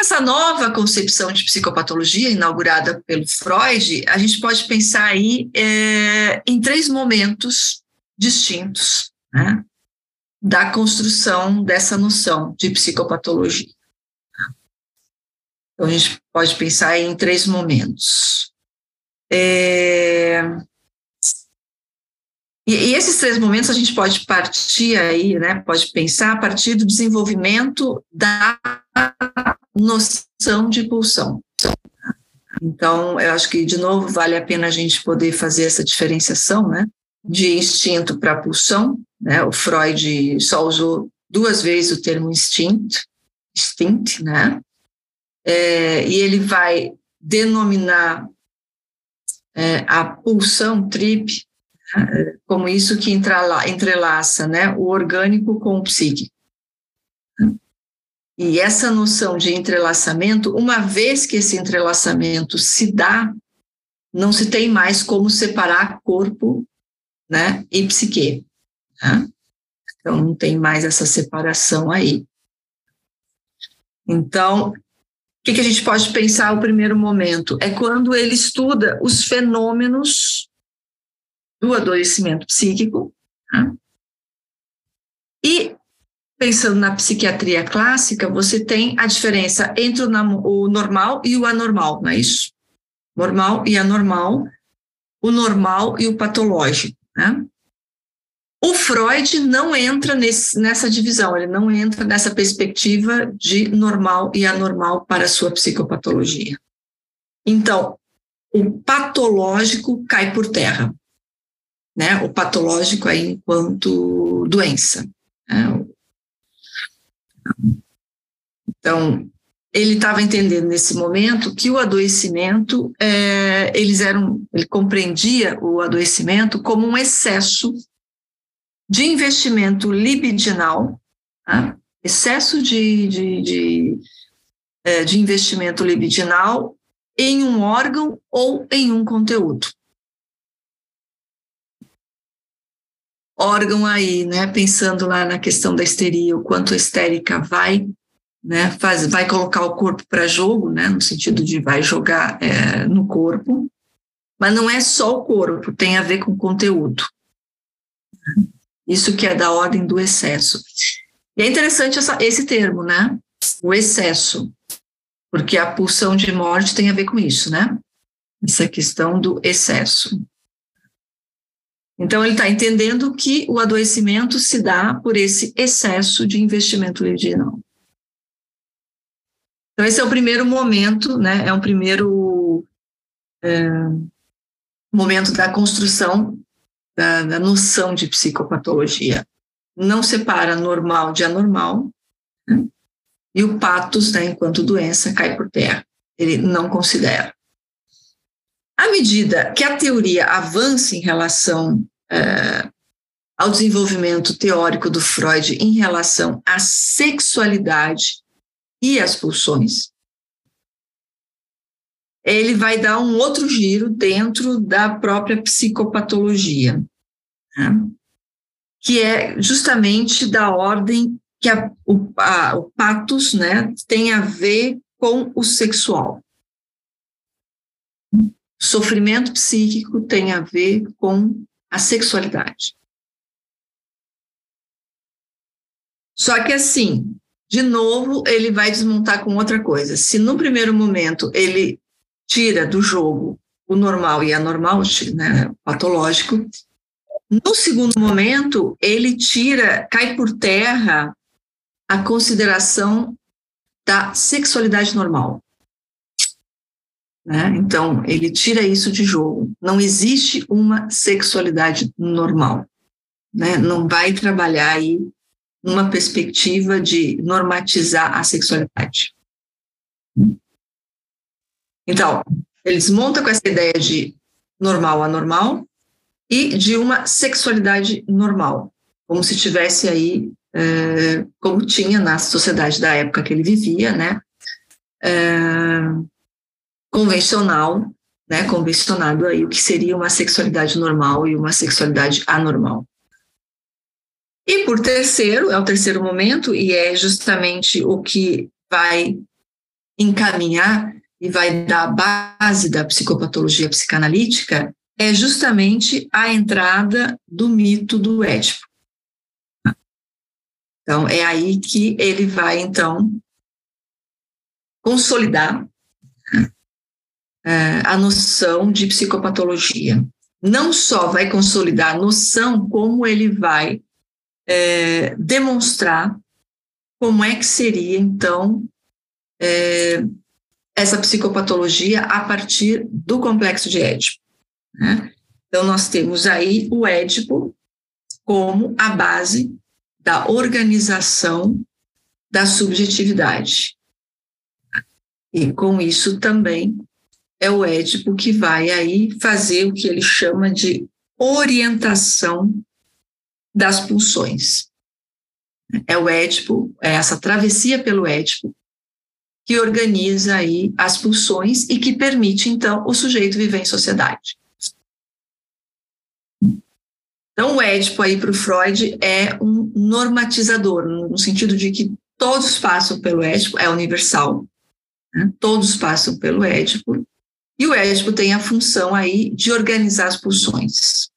essa nova concepção de psicopatologia, inaugurada pelo Freud, a gente pode pensar aí é, em três momentos distintos né, da construção dessa noção de psicopatologia. Então, a gente pode pensar em três momentos. É, e, e, esses três momentos a gente pode partir aí, né, pode pensar a partir do desenvolvimento da noção de pulsão. Então, eu acho que, de novo, vale a pena a gente poder fazer essa diferenciação, né, de instinto para pulsão, né, o Freud só usou duas vezes o termo instinto, instinct, né, é, e ele vai denominar é, a pulsão trip né, como isso que entrelaça né, o orgânico com o psíquico. E essa noção de entrelaçamento, uma vez que esse entrelaçamento se dá, não se tem mais como separar corpo né, e psique. Né? Então, não tem mais essa separação aí. Então, o que, que a gente pode pensar o primeiro momento? É quando ele estuda os fenômenos do adoecimento psíquico. Né? E pensando na psiquiatria clássica, você tem a diferença entre o, normal e o anormal, não é isso? Normal e anormal, o normal e o patológico, né? O Freud não entra nesse, nessa divisão, ele não entra nessa perspectiva de normal e anormal para a sua psicopatologia. Então, o patológico cai por terra, né? O patológico aí enquanto doença. Né? Então, ele estava entendendo nesse momento que o adoecimento, é, eles eram, ele compreendia o adoecimento como um excesso de investimento libidinal, tá? excesso de, de, de, é, de investimento libidinal em um órgão ou em um conteúdo. Órgão aí, né? Pensando lá na questão da histeria, o quanto a histérica vai, né? Faz, vai colocar o corpo para jogo, né? No sentido de vai jogar é, no corpo, mas não é só o corpo, tem a ver com o conteúdo. Isso que é da ordem do excesso. E é interessante essa, esse termo, né? O excesso, porque a pulsão de morte tem a ver com isso, né? Essa questão do excesso. Então, ele está entendendo que o adoecimento se dá por esse excesso de investimento libidinal. Então, esse é o primeiro momento, né? É um primeiro é, momento da construção da, da, noção de psicopatologia. Não separa normal de anormal, né? e o patos, né, enquanto doença, cai por terra. Ele não considera. À medida que a teoria avança em relação é, ao desenvolvimento teórico do Freud em relação à sexualidade e às pulsões, ele vai dar um outro giro dentro da própria psicopatologia, né? que é justamente da ordem que a, o, a, o patos né, tem a ver com o sexual. Sofrimento psíquico tem a ver com a sexualidade. Só que assim, de novo, ele vai desmontar com outra coisa. Se no primeiro momento ele tira do jogo o normal e anormal, né, patológico, no segundo momento ele tira, cai por terra a consideração da sexualidade normal. Né? Então, ele tira isso de jogo. Não existe uma sexualidade normal. Né? Não vai trabalhar aí numa perspectiva de normatizar a sexualidade. Então, ele desmonta com essa ideia de normal anormal e de uma sexualidade normal, como se tivesse aí, é, como tinha na sociedade da época que ele vivia, né? É, convencional, né, convencionado aí o que seria uma sexualidade normal e uma sexualidade anormal. E por terceiro, é o terceiro momento, e é justamente o que vai encaminhar e vai dar a base da psicopatologia psicanalítica é justamente a entrada do mito do Édipo. Então, é aí que ele vai, então, consolidar é, a noção de psicopatologia. Não só vai consolidar a noção, como ele vai é, demonstrar como é que seria, então, é, essa psicopatologia a partir do complexo de Édipo. Né? Então, nós temos aí o Édipo como a base da organização da subjetividade. E com isso também é o Édipo que vai aí fazer o que ele chama de orientação das pulsões. É o Édipo, é essa travessia pelo Édipo que organiza aí as pulsões e que permite então o sujeito viver em sociedade. Então, o Édipo aí para o Freud é um normatizador, no sentido de que todos passam pelo Édipo, é universal, né? todos passam pelo Édipo, e o Édipo tem a função aí de organizar as pulsões.